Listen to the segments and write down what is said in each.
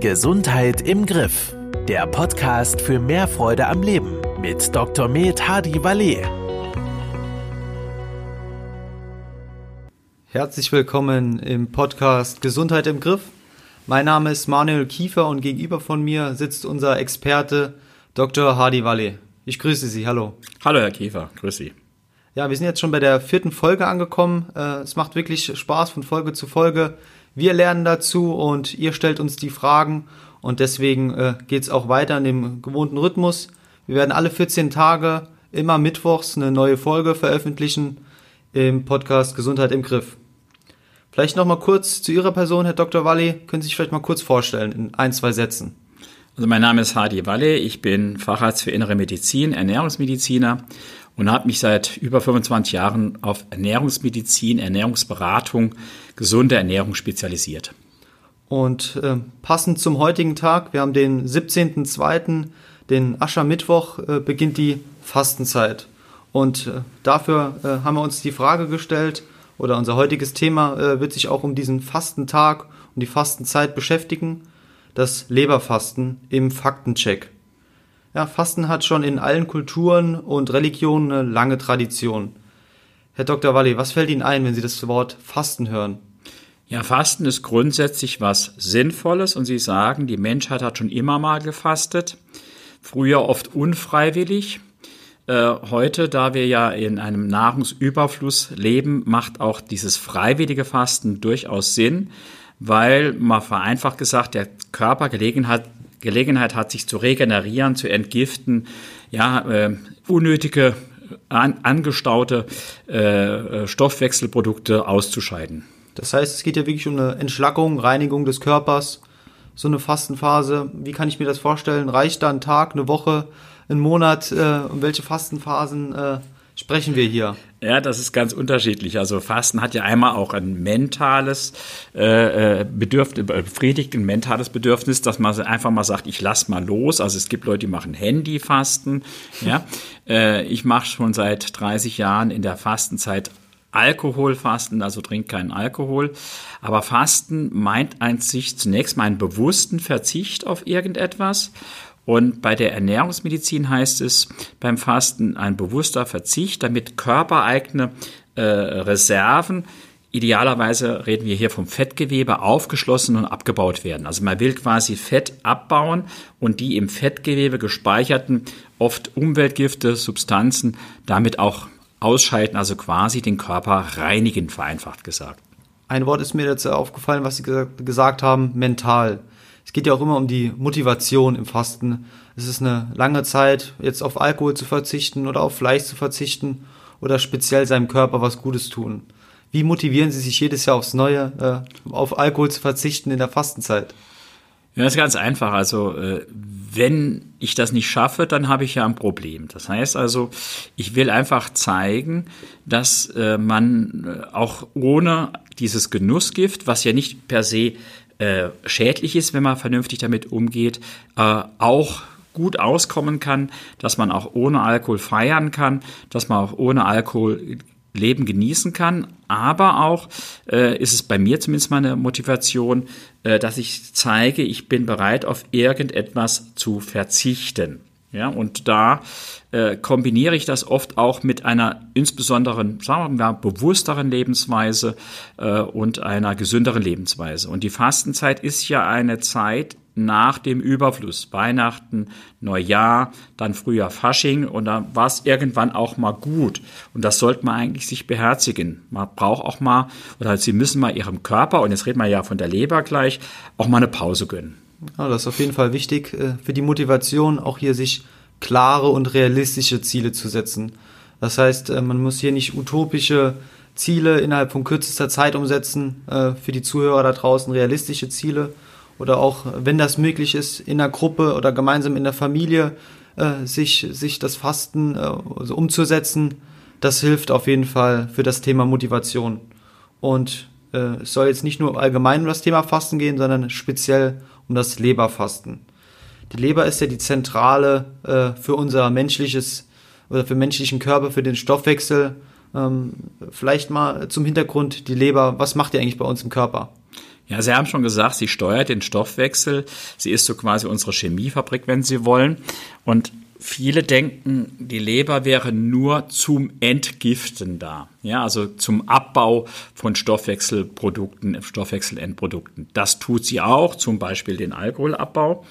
Gesundheit im Griff. Der Podcast für mehr Freude am Leben mit Dr. Med Hadi Valet. Herzlich willkommen im Podcast Gesundheit im Griff. Mein Name ist Manuel Kiefer und gegenüber von mir sitzt unser Experte Dr. Hadi Valet. Ich grüße Sie, hallo. Hallo Herr Kiefer, grüß Sie. Ja, wir sind jetzt schon bei der vierten Folge angekommen. Äh, es macht wirklich Spaß von Folge zu Folge. Wir lernen dazu und ihr stellt uns die Fragen und deswegen äh, geht es auch weiter in dem gewohnten Rhythmus. Wir werden alle 14 Tage immer mittwochs eine neue Folge veröffentlichen im Podcast Gesundheit im Griff. Vielleicht noch mal kurz zu Ihrer Person, Herr Dr. Walli. Können Sie sich vielleicht mal kurz vorstellen in ein, zwei Sätzen? Also mein Name ist Hadi Walle, ich bin Facharzt für Innere Medizin, Ernährungsmediziner und habe mich seit über 25 Jahren auf Ernährungsmedizin, Ernährungsberatung, gesunde Ernährung spezialisiert. Und äh, passend zum heutigen Tag, wir haben den 17.02., den Aschermittwoch, äh, beginnt die Fastenzeit. Und äh, dafür äh, haben wir uns die Frage gestellt, oder unser heutiges Thema äh, wird sich auch um diesen Fastentag, um die Fastenzeit beschäftigen, das Leberfasten im Faktencheck. Ja, Fasten hat schon in allen Kulturen und Religionen eine lange Tradition. Herr Dr. Walli, was fällt Ihnen ein, wenn Sie das Wort Fasten hören? Ja, Fasten ist grundsätzlich was Sinnvolles und Sie sagen, die Menschheit hat schon immer mal gefastet. Früher oft unfreiwillig. Äh, heute, da wir ja in einem Nahrungsüberfluss leben, macht auch dieses freiwillige Fasten durchaus Sinn, weil mal vereinfacht gesagt, der Körper Gelegenheit, Gelegenheit hat, sich zu regenerieren, zu entgiften, ja, äh, unnötige, an, angestaute äh, Stoffwechselprodukte auszuscheiden. Das heißt, es geht ja wirklich um eine Entschlackung, Reinigung des Körpers, so eine Fastenphase. Wie kann ich mir das vorstellen? Reicht da ein Tag, eine Woche, ein Monat? Äh, um welche Fastenphasen äh, sprechen wir hier? Ja, das ist ganz unterschiedlich. Also Fasten hat ja einmal auch ein mentales äh, äh Bedürfnis, befriedigt ein mentales Bedürfnis, dass man einfach mal sagt, ich lass mal los. Also es gibt Leute, die machen Handyfasten. Ja, äh, ich mache schon seit 30 Jahren in der Fastenzeit Alkoholfasten, also trinkt keinen Alkohol. Aber Fasten meint an sich zunächst mal einen bewussten Verzicht auf irgendetwas. Und bei der Ernährungsmedizin heißt es beim Fasten ein bewusster Verzicht, damit körpereigene äh, Reserven Idealerweise reden wir hier vom Fettgewebe aufgeschlossen und abgebaut werden. Also man will quasi Fett abbauen und die im Fettgewebe gespeicherten, oft Umweltgifte, Substanzen damit auch ausschalten, also quasi den Körper reinigen, vereinfacht gesagt. Ein Wort ist mir jetzt aufgefallen, was Sie gesagt haben, mental. Es geht ja auch immer um die Motivation im Fasten. Es ist eine lange Zeit, jetzt auf Alkohol zu verzichten oder auf Fleisch zu verzichten oder speziell seinem Körper was Gutes tun. Wie motivieren Sie sich jedes Jahr aufs Neue, äh, auf Alkohol zu verzichten in der Fastenzeit? Ja, das ist ganz einfach. Also äh, wenn ich das nicht schaffe, dann habe ich ja ein Problem. Das heißt also, ich will einfach zeigen, dass äh, man äh, auch ohne dieses Genussgift, was ja nicht per se äh, schädlich ist, wenn man vernünftig damit umgeht, äh, auch gut auskommen kann, dass man auch ohne Alkohol feiern kann, dass man auch ohne Alkohol Leben genießen kann. Aber auch äh, ist es bei mir zumindest meine Motivation, äh, dass ich zeige, ich bin bereit, auf irgendetwas zu verzichten. Ja, und da äh, kombiniere ich das oft auch mit einer insbesondere, sagen wir mal, bewussteren Lebensweise äh, und einer gesünderen Lebensweise. Und die Fastenzeit ist ja eine Zeit, nach dem Überfluss. Weihnachten, Neujahr, dann früher Fasching und dann war es irgendwann auch mal gut. Und das sollte man eigentlich sich beherzigen. Man braucht auch mal, oder Sie müssen mal Ihrem Körper, und jetzt reden wir ja von der Leber gleich, auch mal eine Pause gönnen. Ja, das ist auf jeden Fall wichtig äh, für die Motivation, auch hier sich klare und realistische Ziele zu setzen. Das heißt, äh, man muss hier nicht utopische Ziele innerhalb von kürzester Zeit umsetzen, äh, für die Zuhörer da draußen realistische Ziele, oder auch, wenn das möglich ist, in der Gruppe oder gemeinsam in der Familie sich, sich das Fasten also umzusetzen, das hilft auf jeden Fall für das Thema Motivation. Und es soll jetzt nicht nur allgemein um das Thema Fasten gehen, sondern speziell um das Leberfasten. Die Leber ist ja die Zentrale äh, für unser menschliches oder für menschlichen Körper, für den Stoffwechsel. Ähm, vielleicht mal zum Hintergrund die Leber, was macht die eigentlich bei uns im Körper? Ja, Sie haben schon gesagt, sie steuert den Stoffwechsel. Sie ist so quasi unsere Chemiefabrik, wenn Sie wollen. Und viele denken, die Leber wäre nur zum Entgiften da. Ja, also zum Abbau von Stoffwechselprodukten, Stoffwechselendprodukten. Das tut sie auch, zum Beispiel den Alkoholabbau.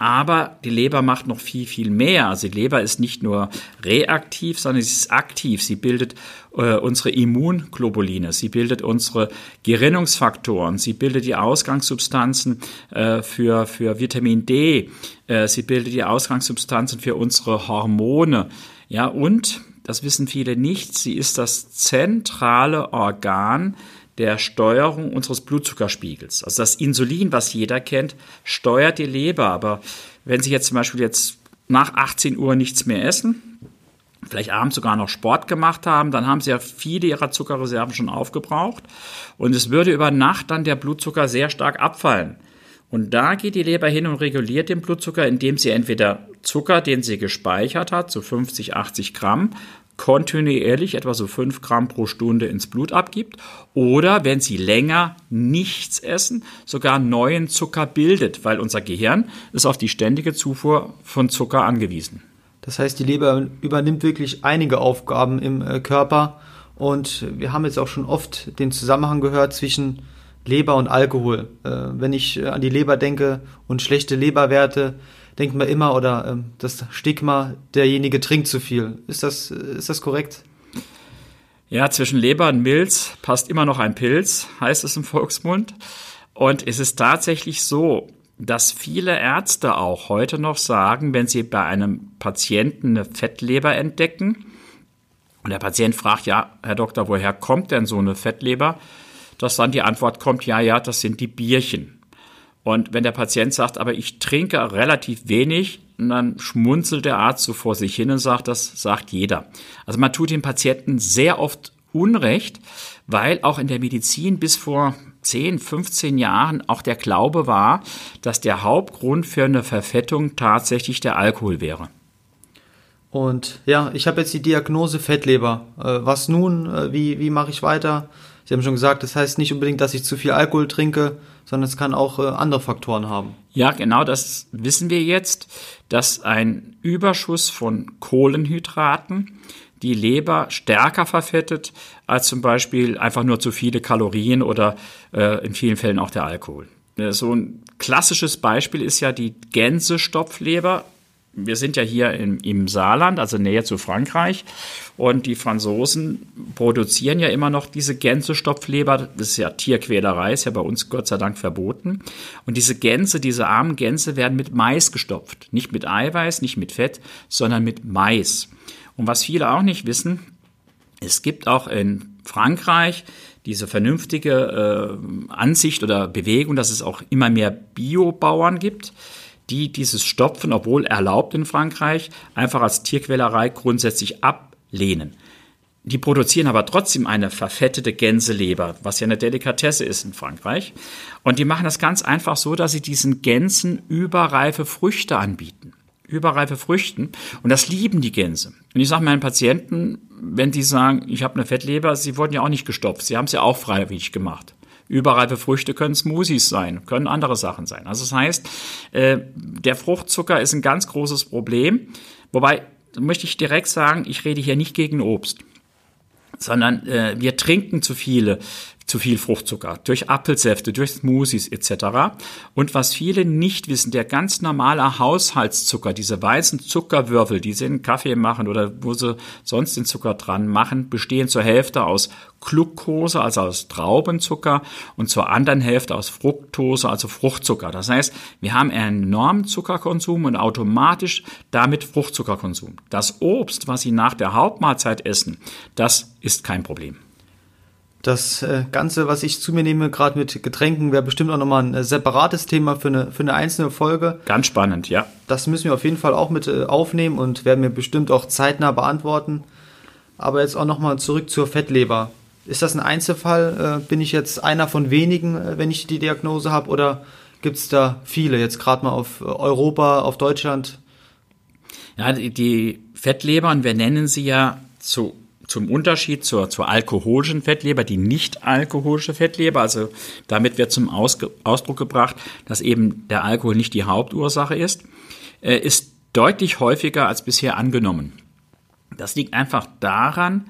Aber die Leber macht noch viel, viel mehr. Also die Leber ist nicht nur reaktiv, sondern sie ist aktiv. Sie bildet äh, unsere Immunglobuline, sie bildet unsere Gerinnungsfaktoren, sie bildet die Ausgangssubstanzen äh, für, für Vitamin D, äh, sie bildet die Ausgangssubstanzen für unsere Hormone. Ja, und, das wissen viele nicht, sie ist das zentrale Organ der Steuerung unseres Blutzuckerspiegels. Also das Insulin, was jeder kennt, steuert die Leber. Aber wenn Sie jetzt zum Beispiel jetzt nach 18 Uhr nichts mehr essen, vielleicht abends sogar noch Sport gemacht haben, dann haben sie ja viele ihrer Zuckerreserven schon aufgebraucht und es würde über Nacht dann der Blutzucker sehr stark abfallen. Und da geht die Leber hin und reguliert den Blutzucker, indem sie entweder Zucker, den sie gespeichert hat, so 50, 80 Gramm, kontinuierlich etwa so 5 Gramm pro Stunde ins Blut abgibt oder wenn sie länger nichts essen, sogar neuen Zucker bildet, weil unser Gehirn ist auf die ständige Zufuhr von Zucker angewiesen. Das heißt, die Leber übernimmt wirklich einige Aufgaben im äh, Körper und wir haben jetzt auch schon oft den Zusammenhang gehört zwischen Leber und Alkohol. Äh, wenn ich äh, an die Leber denke und schlechte Leberwerte, denkt man immer oder ähm, das Stigma, derjenige trinkt zu viel. Ist das, ist das korrekt? Ja, zwischen Leber und Milz passt immer noch ein Pilz, heißt es im Volksmund. Und es ist tatsächlich so, dass viele Ärzte auch heute noch sagen, wenn sie bei einem Patienten eine Fettleber entdecken und der Patient fragt, ja, Herr Doktor, woher kommt denn so eine Fettleber? Dass dann die Antwort kommt, ja, ja, das sind die Bierchen. Und wenn der Patient sagt, aber ich trinke relativ wenig, dann schmunzelt der Arzt so vor sich hin und sagt, das sagt jeder. Also man tut den Patienten sehr oft Unrecht, weil auch in der Medizin bis vor 10, 15 Jahren auch der Glaube war, dass der Hauptgrund für eine Verfettung tatsächlich der Alkohol wäre. Und ja, ich habe jetzt die Diagnose Fettleber. Äh, was nun? Äh, wie, wie mache ich weiter? Sie haben schon gesagt, das heißt nicht unbedingt, dass ich zu viel Alkohol trinke, sondern es kann auch äh, andere Faktoren haben. Ja, genau, das wissen wir jetzt, dass ein Überschuss von Kohlenhydraten die Leber stärker verfettet als zum Beispiel einfach nur zu viele Kalorien oder äh, in vielen Fällen auch der Alkohol. Äh, so ein klassisches Beispiel ist ja die Gänsestopfleber wir sind ja hier im, im Saarland, also näher zu Frankreich. Und die Franzosen produzieren ja immer noch diese Gänsestopfleber. Das ist ja Tierquälerei, ist ja bei uns Gott sei Dank verboten. Und diese Gänse, diese armen Gänse werden mit Mais gestopft. Nicht mit Eiweiß, nicht mit Fett, sondern mit Mais. Und was viele auch nicht wissen, es gibt auch in Frankreich diese vernünftige äh, Ansicht oder Bewegung, dass es auch immer mehr Biobauern gibt die dieses Stopfen, obwohl erlaubt in Frankreich, einfach als Tierquälerei grundsätzlich ablehnen. Die produzieren aber trotzdem eine verfettete Gänseleber, was ja eine Delikatesse ist in Frankreich. Und die machen das ganz einfach so, dass sie diesen Gänsen überreife Früchte anbieten. Überreife Früchten. Und das lieben die Gänse. Und ich sage meinen Patienten, wenn die sagen, ich habe eine Fettleber, sie wurden ja auch nicht gestopft. Sie haben es ja auch freiwillig gemacht. Überreife Früchte können Smoothies sein, können andere Sachen sein. Also das heißt, äh, der Fruchtzucker ist ein ganz großes Problem. Wobei, möchte ich direkt sagen, ich rede hier nicht gegen Obst sondern äh, wir trinken zu viele zu viel Fruchtzucker, durch Apfelsäfte, durch Smoothies etc. Und was viele nicht wissen, der ganz normale Haushaltszucker, diese weißen Zuckerwürfel, die sie in Kaffee machen oder wo sie sonst den Zucker dran machen, bestehen zur Hälfte aus Glucose, also aus Traubenzucker und zur anderen Hälfte aus Fructose, also Fruchtzucker. Das heißt, wir haben einen enormen Zuckerkonsum und automatisch damit Fruchtzuckerkonsum. Das Obst, was Sie nach der Hauptmahlzeit essen, das ist kein Problem. Das äh, Ganze, was ich zu mir nehme, gerade mit Getränken, wäre bestimmt auch nochmal ein äh, separates Thema für eine, für eine einzelne Folge. Ganz spannend, ja. Das müssen wir auf jeden Fall auch mit äh, aufnehmen und werden wir bestimmt auch zeitnah beantworten. Aber jetzt auch nochmal zurück zur Fettleber. Ist das ein Einzelfall? bin ich jetzt einer von wenigen, wenn ich die Diagnose habe? Oder gibt es da viele? Jetzt gerade mal auf Europa, auf Deutschland? Ja, die, die Fettlebern, wir nennen sie ja zu zum Unterschied zur, zur alkoholischen Fettleber, die nicht alkoholische Fettleber, also damit wird zum Ausge Ausdruck gebracht, dass eben der Alkohol nicht die Hauptursache ist, äh, ist deutlich häufiger als bisher angenommen. Das liegt einfach daran,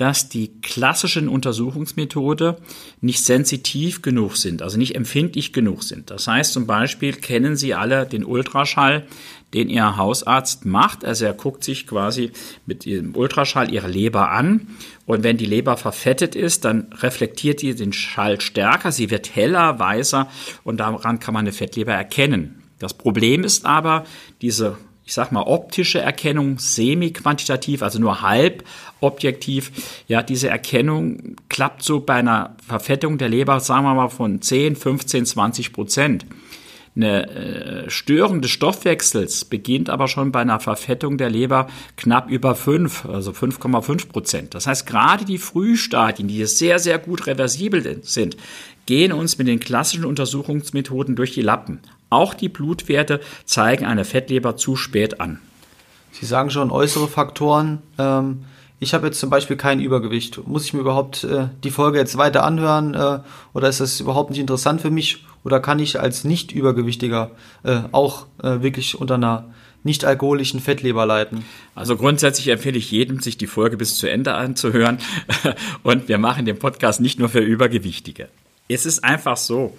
dass die klassischen Untersuchungsmethode nicht sensitiv genug sind, also nicht empfindlich genug sind. Das heißt zum Beispiel kennen Sie alle den Ultraschall, den Ihr Hausarzt macht. Also er guckt sich quasi mit dem Ultraschall Ihre Leber an und wenn die Leber verfettet ist, dann reflektiert die den Schall stärker, sie wird heller, weißer und daran kann man eine Fettleber erkennen. Das Problem ist aber, diese ich sag mal, optische Erkennung semi-quantitativ, also nur halb objektiv. Ja, diese Erkennung klappt so bei einer Verfettung der Leber, sagen wir mal, von 10, 15, 20 Prozent. Eine äh, Störung des Stoffwechsels beginnt aber schon bei einer Verfettung der Leber knapp über 5, also 5,5 Prozent. Das heißt, gerade die Frühstadien, die sehr, sehr gut reversibel sind, gehen uns mit den klassischen Untersuchungsmethoden durch die Lappen. Auch die Blutwerte zeigen eine Fettleber zu spät an. Sie sagen schon äußere Faktoren. Ähm ich habe jetzt zum Beispiel kein Übergewicht. Muss ich mir überhaupt äh, die Folge jetzt weiter anhören äh, oder ist das überhaupt nicht interessant für mich? Oder kann ich als Nicht-Übergewichtiger äh, auch äh, wirklich unter einer nicht alkoholischen Fettleber leiden? Also grundsätzlich empfehle ich jedem, sich die Folge bis zu Ende anzuhören. Und wir machen den Podcast nicht nur für Übergewichtige. Es ist einfach so,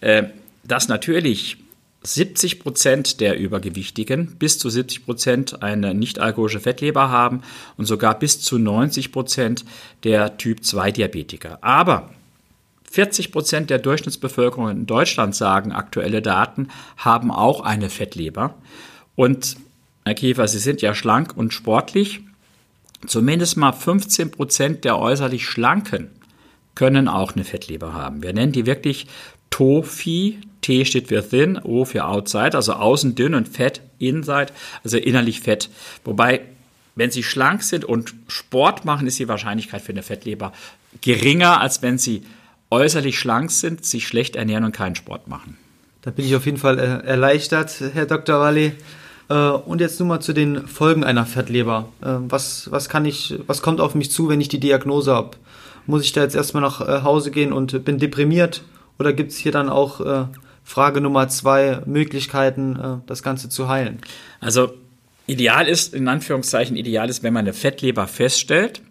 äh, dass natürlich 70 Prozent der Übergewichtigen bis zu 70 Prozent eine nicht-alkoholische Fettleber haben und sogar bis zu 90 Prozent der Typ-2-Diabetiker. Aber 40 Prozent der Durchschnittsbevölkerung in Deutschland sagen, aktuelle Daten, haben auch eine Fettleber. Und Herr Käfer, Sie sind ja schlank und sportlich. Zumindest mal 15 Prozent der äußerlich Schlanken können auch eine Fettleber haben. Wir nennen die wirklich TOFI, T steht für thin, O für outside, also außen dünn und fett, inside, also innerlich fett. Wobei, wenn sie schlank sind und Sport machen, ist die Wahrscheinlichkeit für eine Fettleber geringer, als wenn sie äußerlich schlank sind, sich schlecht ernähren und keinen Sport machen. Da bin ich auf jeden Fall äh, erleichtert, Herr Dr. Walli. Äh, und jetzt nur mal zu den Folgen einer Fettleber. Äh, was, was kann ich, was kommt auf mich zu, wenn ich die Diagnose habe? Muss ich da jetzt erstmal nach Hause gehen und bin deprimiert? Oder gibt es hier dann auch Frage Nummer zwei, Möglichkeiten, äh, das Ganze zu heilen? Also ideal ist, in Anführungszeichen, ideal ist, wenn man eine Fettleber feststellt,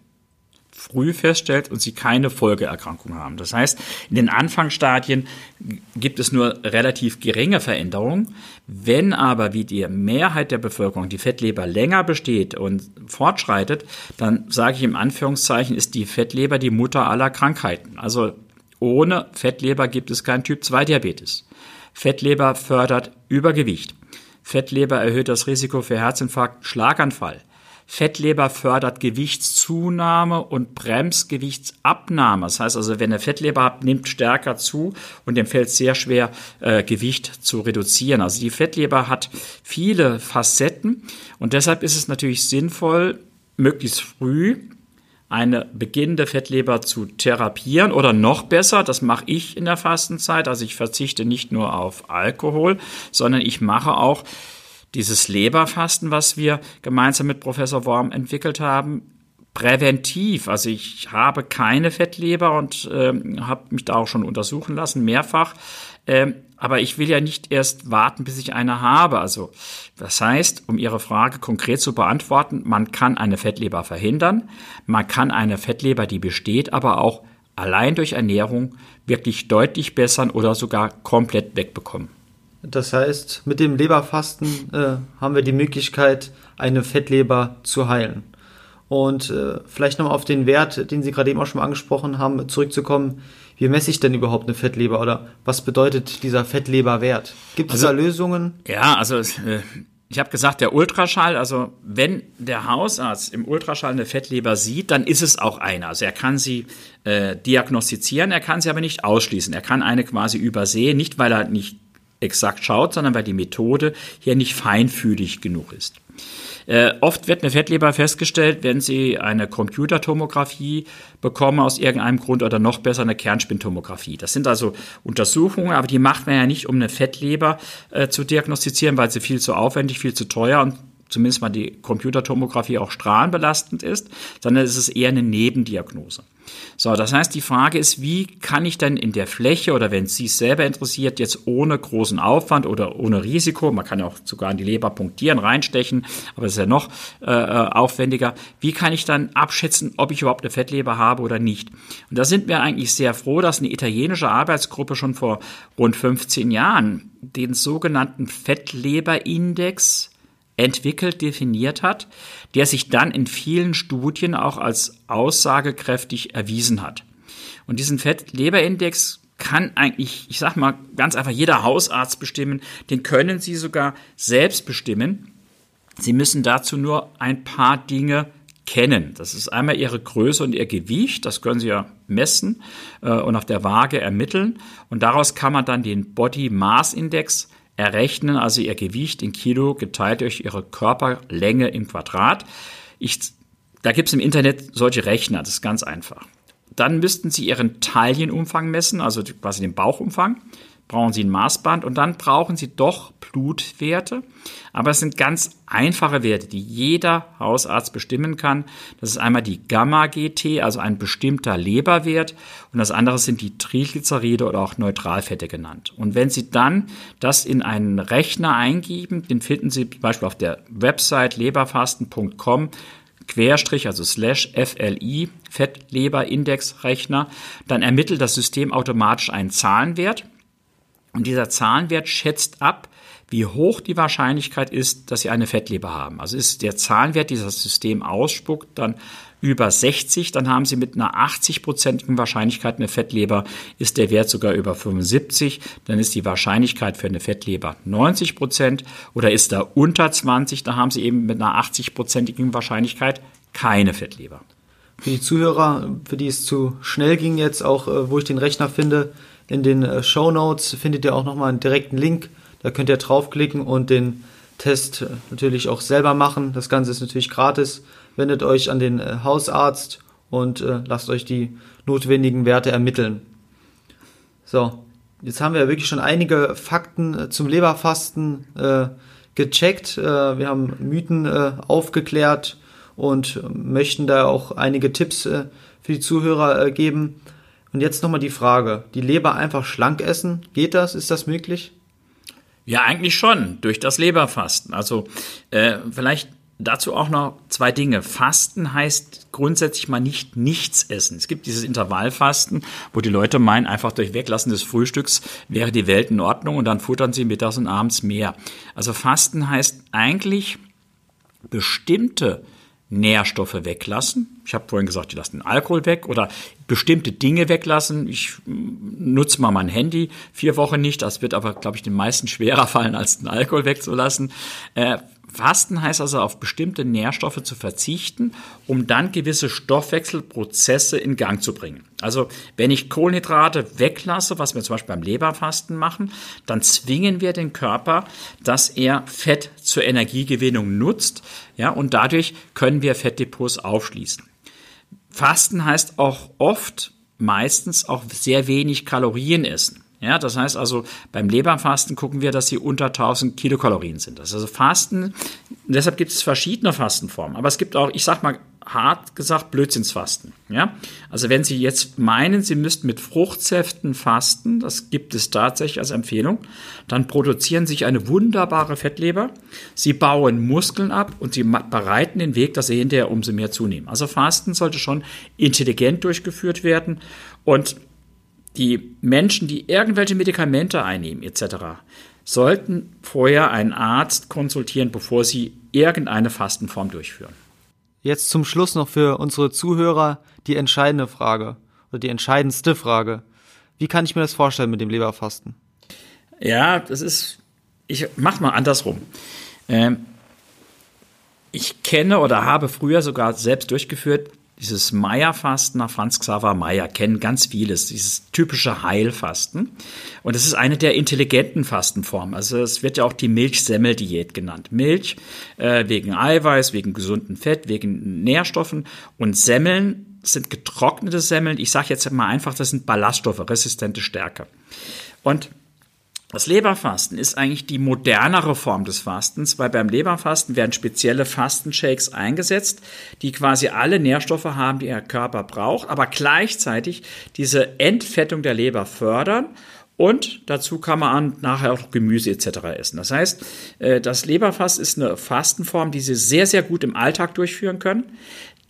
früh feststellt und sie keine Folgeerkrankung haben. Das heißt, in den Anfangsstadien gibt es nur relativ geringe Veränderungen. Wenn aber wie die Mehrheit der Bevölkerung die Fettleber länger besteht und fortschreitet, dann sage ich im Anführungszeichen, ist die Fettleber die Mutter aller Krankheiten. Also ohne Fettleber gibt es keinen Typ-2-Diabetes. Fettleber fördert Übergewicht. Fettleber erhöht das Risiko für Herzinfarkt, Schlaganfall. Fettleber fördert Gewichtszunahme und bremst Gewichtsabnahme. Das heißt also, wenn er Fettleber hat, nimmt stärker zu und dem fällt sehr schwer, äh, Gewicht zu reduzieren. Also die Fettleber hat viele Facetten und deshalb ist es natürlich sinnvoll, möglichst früh eine beginnende Fettleber zu therapieren oder noch besser, das mache ich in der Fastenzeit, also ich verzichte nicht nur auf Alkohol, sondern ich mache auch dieses Leberfasten, was wir gemeinsam mit Professor Worm entwickelt haben, präventiv. Also ich habe keine Fettleber und äh, habe mich da auch schon untersuchen lassen, mehrfach. Ähm, aber ich will ja nicht erst warten, bis ich eine habe. Also das heißt, um Ihre Frage konkret zu beantworten, man kann eine Fettleber verhindern, man kann eine Fettleber, die besteht, aber auch allein durch Ernährung wirklich deutlich bessern oder sogar komplett wegbekommen. Das heißt, mit dem Leberfasten äh, haben wir die Möglichkeit, eine Fettleber zu heilen. Und äh, vielleicht nochmal auf den Wert, den Sie gerade eben auch schon angesprochen haben, zurückzukommen wie messe ich denn überhaupt eine Fettleber oder was bedeutet dieser Fettleberwert? Gibt es also, da Lösungen? Ja, also äh, ich habe gesagt, der Ultraschall, also wenn der Hausarzt im Ultraschall eine Fettleber sieht, dann ist es auch eine. Also er kann sie äh, diagnostizieren, er kann sie aber nicht ausschließen. Er kann eine quasi übersehen, nicht weil er nicht exakt schaut, sondern weil die Methode hier nicht feinfühlig genug ist. Äh, oft wird eine Fettleber festgestellt, wenn Sie eine Computertomographie bekommen aus irgendeinem Grund oder noch besser eine Kernspintomographie. Das sind also Untersuchungen, aber die macht man ja nicht, um eine Fettleber äh, zu diagnostizieren, weil sie viel zu aufwendig, viel zu teuer und zumindest mal die Computertomographie auch strahlenbelastend ist, sondern es ist eher eine Nebendiagnose. So, das heißt, die Frage ist, wie kann ich denn in der Fläche oder wenn es Sie selber interessiert, jetzt ohne großen Aufwand oder ohne Risiko, man kann auch sogar in die Leber punktieren, reinstechen, aber es ist ja noch äh, äh, aufwendiger, wie kann ich dann abschätzen, ob ich überhaupt eine Fettleber habe oder nicht? Und da sind wir eigentlich sehr froh, dass eine italienische Arbeitsgruppe schon vor rund 15 Jahren den sogenannten Fettleberindex entwickelt, definiert hat, der sich dann in vielen Studien auch als aussagekräftig erwiesen hat. Und diesen Fettleberindex kann eigentlich, ich sag mal, ganz einfach jeder Hausarzt bestimmen. Den können Sie sogar selbst bestimmen. Sie müssen dazu nur ein paar Dinge kennen. Das ist einmal Ihre Größe und Ihr Gewicht. Das können Sie ja messen äh, und auf der Waage ermitteln. Und daraus kann man dann den Body Mass Index errechnen, also Ihr Gewicht in Kilo geteilt durch Ihre Körperlänge im Quadrat. Ich, da gibt es im Internet solche Rechner, das ist ganz einfach. Dann müssten Sie Ihren Taillenumfang messen, also quasi den Bauchumfang brauchen Sie ein Maßband und dann brauchen Sie doch Blutwerte. Aber es sind ganz einfache Werte, die jeder Hausarzt bestimmen kann. Das ist einmal die Gamma-GT, also ein bestimmter Leberwert. Und das andere sind die Triglyceride oder auch Neutralfette genannt. Und wenn Sie dann das in einen Rechner eingeben, den finden Sie zum Beispiel auf der Website leberfasten.com Querstrich, also slash FLI, Fettleberindex-Rechner, dann ermittelt das System automatisch einen Zahlenwert und dieser Zahlenwert schätzt ab, wie hoch die Wahrscheinlichkeit ist, dass Sie eine Fettleber haben. Also ist der Zahlenwert, dieser System ausspuckt, dann über 60, dann haben Sie mit einer 80-prozentigen Wahrscheinlichkeit eine Fettleber, ist der Wert sogar über 75, dann ist die Wahrscheinlichkeit für eine Fettleber 90 Prozent oder ist er unter 20, dann haben Sie eben mit einer 80-prozentigen Wahrscheinlichkeit keine Fettleber. Für die Zuhörer, für die es zu schnell ging jetzt, auch äh, wo ich den Rechner finde, in den äh, Show Notes findet ihr auch nochmal einen direkten Link. Da könnt ihr draufklicken und den Test äh, natürlich auch selber machen. Das Ganze ist natürlich gratis. Wendet euch an den äh, Hausarzt und lasst euch die notwendigen Werte ermitteln. So, jetzt haben wir wirklich schon einige Fakten zum Leberfasten äh, gecheckt. Äh, wir haben Mythen äh, aufgeklärt und möchten da auch einige Tipps für die Zuhörer geben. Und jetzt nochmal die Frage, die Leber einfach schlank essen, geht das? Ist das möglich? Ja, eigentlich schon, durch das Leberfasten. Also äh, vielleicht dazu auch noch zwei Dinge. Fasten heißt grundsätzlich mal nicht nichts essen. Es gibt dieses Intervallfasten, wo die Leute meinen, einfach durch Weglassen des Frühstücks wäre die Welt in Ordnung und dann futtern sie mittags und abends mehr. Also Fasten heißt eigentlich bestimmte Nährstoffe weglassen. Ich habe vorhin gesagt, die lassen den Alkohol weg oder bestimmte Dinge weglassen. Ich mm, nutze mal mein Handy vier Wochen nicht. Das wird aber, glaube ich, den meisten schwerer fallen, als den Alkohol wegzulassen. Äh, Fasten heißt also auf bestimmte Nährstoffe zu verzichten, um dann gewisse Stoffwechselprozesse in Gang zu bringen. Also wenn ich Kohlenhydrate weglasse, was wir zum Beispiel beim Leberfasten machen, dann zwingen wir den Körper, dass er Fett zur Energiegewinnung nutzt, ja, und dadurch können wir Fettdepots aufschließen. Fasten heißt auch oft, meistens auch sehr wenig Kalorien essen. Ja, das heißt also, beim Leberfasten gucken wir, dass sie unter 1000 Kilokalorien sind. Das ist also Fasten. Deshalb gibt es verschiedene Fastenformen. Aber es gibt auch, ich sag mal, hart gesagt Blödsinnsfasten. Ja? Also wenn Sie jetzt meinen, Sie müssten mit Fruchtsäften fasten, das gibt es tatsächlich als Empfehlung, dann produzieren sich eine wunderbare Fettleber, Sie bauen Muskeln ab und Sie bereiten den Weg, dass Sie hinterher umso mehr zunehmen. Also Fasten sollte schon intelligent durchgeführt werden und die Menschen, die irgendwelche Medikamente einnehmen etc., sollten vorher einen Arzt konsultieren, bevor sie irgendeine Fastenform durchführen. Jetzt zum Schluss noch für unsere Zuhörer die entscheidende Frage oder die entscheidendste Frage. Wie kann ich mir das vorstellen mit dem Leberfasten? Ja, das ist, ich mach mal andersrum. Ähm, ich kenne oder habe früher sogar selbst durchgeführt dieses Meierfasten nach Franz Xaver Meyer kennen ganz vieles, dieses typische Heilfasten. Und es ist eine der intelligenten Fastenformen. Also es wird ja auch die Milchsemmel-Diät genannt. Milch äh, wegen Eiweiß, wegen gesunden Fett, wegen Nährstoffen. Und Semmeln sind getrocknete Semmeln. Ich sage jetzt mal einfach, das sind Ballaststoffe, resistente Stärke. Und Das Leberfasten ist eigentlich die modernere Form des Fastens, weil beim Leberfasten werden spezielle Fastenshakes eingesetzt, die quasi alle Nährstoffe haben, die Ihr Körper braucht, aber gleichzeitig diese Entfettung der Leber fördern und dazu kann man nachher auch Gemüse etc. essen. Das heißt, äh, das Leberfast ist eine Fastenform, die Sie sehr, sehr gut im Alltag durchführen können,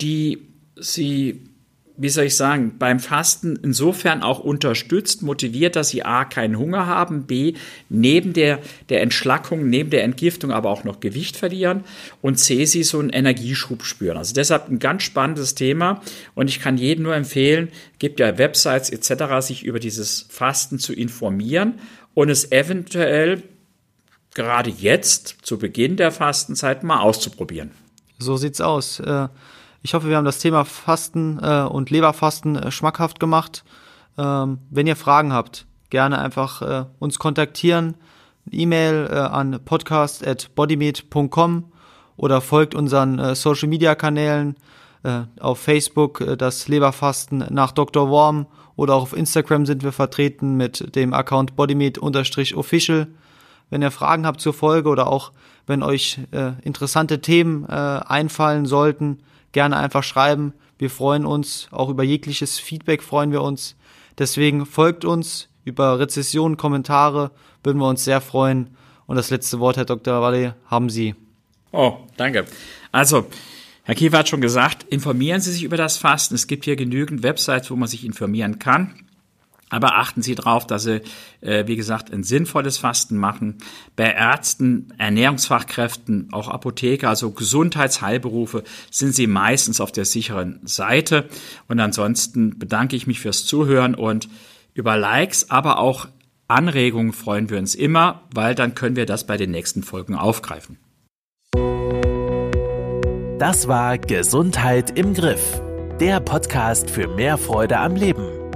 die Sie wie soll ich sagen, beim Fasten insofern auch unterstützt, motiviert, dass sie A, keinen Hunger haben, B, neben der, der Entschlackung, neben der Entgiftung aber auch noch Gewicht verlieren und C, sie so einen Energieschub spüren. Also deshalb ein ganz spannendes Thema und ich kann jedem nur empfehlen, gibt ja Websites etc., sich über dieses Fasten zu informieren und es eventuell gerade jetzt, zu Beginn der Fastenzeit, mal auszuprobieren. So sieht's aus. Äh ich hoffe, wir haben das Thema Fasten äh, und Leberfasten äh, schmackhaft gemacht. Ähm, wenn ihr Fragen habt, gerne einfach äh, uns kontaktieren. E-Mail äh, an podcast.bodymeat.com oder folgt unseren äh, Social Media Kanälen äh, auf Facebook äh, das Leberfasten nach Dr. Worm oder auch auf Instagram sind wir vertreten mit dem Account bodymeat-official. Wenn ihr Fragen habt zur Folge oder auch wenn euch äh, interessante Themen äh, einfallen sollten, gerne einfach schreiben. Wir freuen uns, auch über jegliches Feedback freuen wir uns. Deswegen folgt uns über Rezessionen, Kommentare, würden wir uns sehr freuen. Und das letzte Wort, Herr Dr. Walle, haben Sie. Oh, danke. Also, Herr Kiefer hat schon gesagt, informieren Sie sich über das Fasten. Es gibt hier genügend Websites, wo man sich informieren kann. Aber achten Sie darauf, dass Sie, äh, wie gesagt, ein sinnvolles Fasten machen. Bei Ärzten, Ernährungsfachkräften, auch Apotheker, also Gesundheitsheilberufe, sind Sie meistens auf der sicheren Seite. Und ansonsten bedanke ich mich fürs Zuhören und über Likes, aber auch Anregungen freuen wir uns immer, weil dann können wir das bei den nächsten Folgen aufgreifen. Das war Gesundheit im Griff, der Podcast für mehr Freude am Leben.